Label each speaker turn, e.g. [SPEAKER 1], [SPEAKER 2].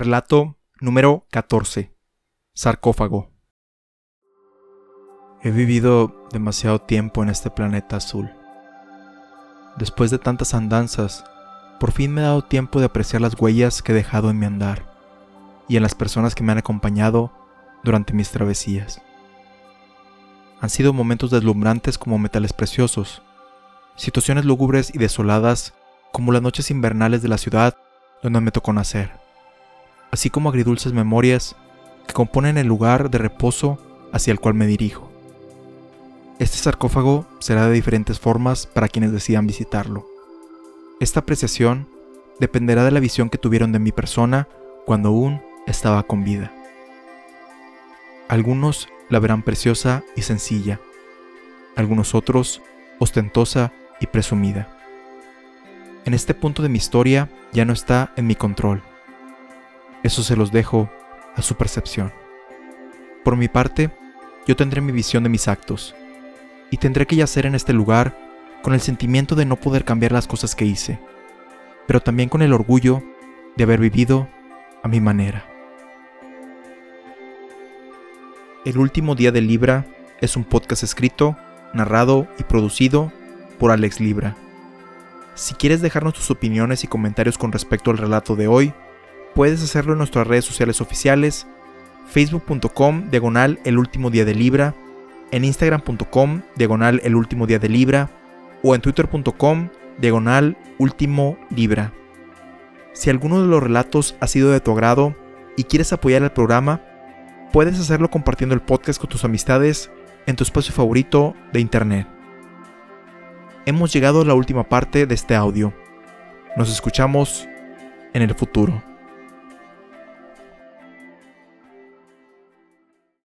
[SPEAKER 1] Relato número 14. Sarcófago. He vivido demasiado tiempo en este planeta azul. Después de tantas andanzas, por fin me he dado tiempo de apreciar las huellas que he dejado en mi andar y en las personas que me han acompañado durante mis travesías. Han sido momentos deslumbrantes como metales preciosos, situaciones lúgubres y desoladas como las noches invernales de la ciudad donde me tocó nacer así como agridulces memorias que componen el lugar de reposo hacia el cual me dirijo. Este sarcófago será de diferentes formas para quienes decidan visitarlo. Esta apreciación dependerá de la visión que tuvieron de mi persona cuando aún estaba con vida. Algunos la verán preciosa y sencilla, algunos otros ostentosa y presumida. En este punto de mi historia ya no está en mi control eso se los dejo a su percepción. Por mi parte, yo tendré mi visión de mis actos, y tendré que yacer en este lugar con el sentimiento de no poder cambiar las cosas que hice, pero también con el orgullo de haber vivido a mi manera. El último día de Libra es un podcast escrito, narrado y producido por Alex Libra. Si quieres dejarnos tus opiniones y comentarios con respecto al relato de hoy, Puedes hacerlo en nuestras redes sociales oficiales, facebook.com diagonal el último día de Libra, en instagram.com diagonal el último día de Libra o en twitter.com diagonal último Libra. Si alguno de los relatos ha sido de tu agrado y quieres apoyar el programa, puedes hacerlo compartiendo el podcast con tus amistades en tu espacio favorito de internet. Hemos llegado a la última parte de este audio. Nos escuchamos en el futuro.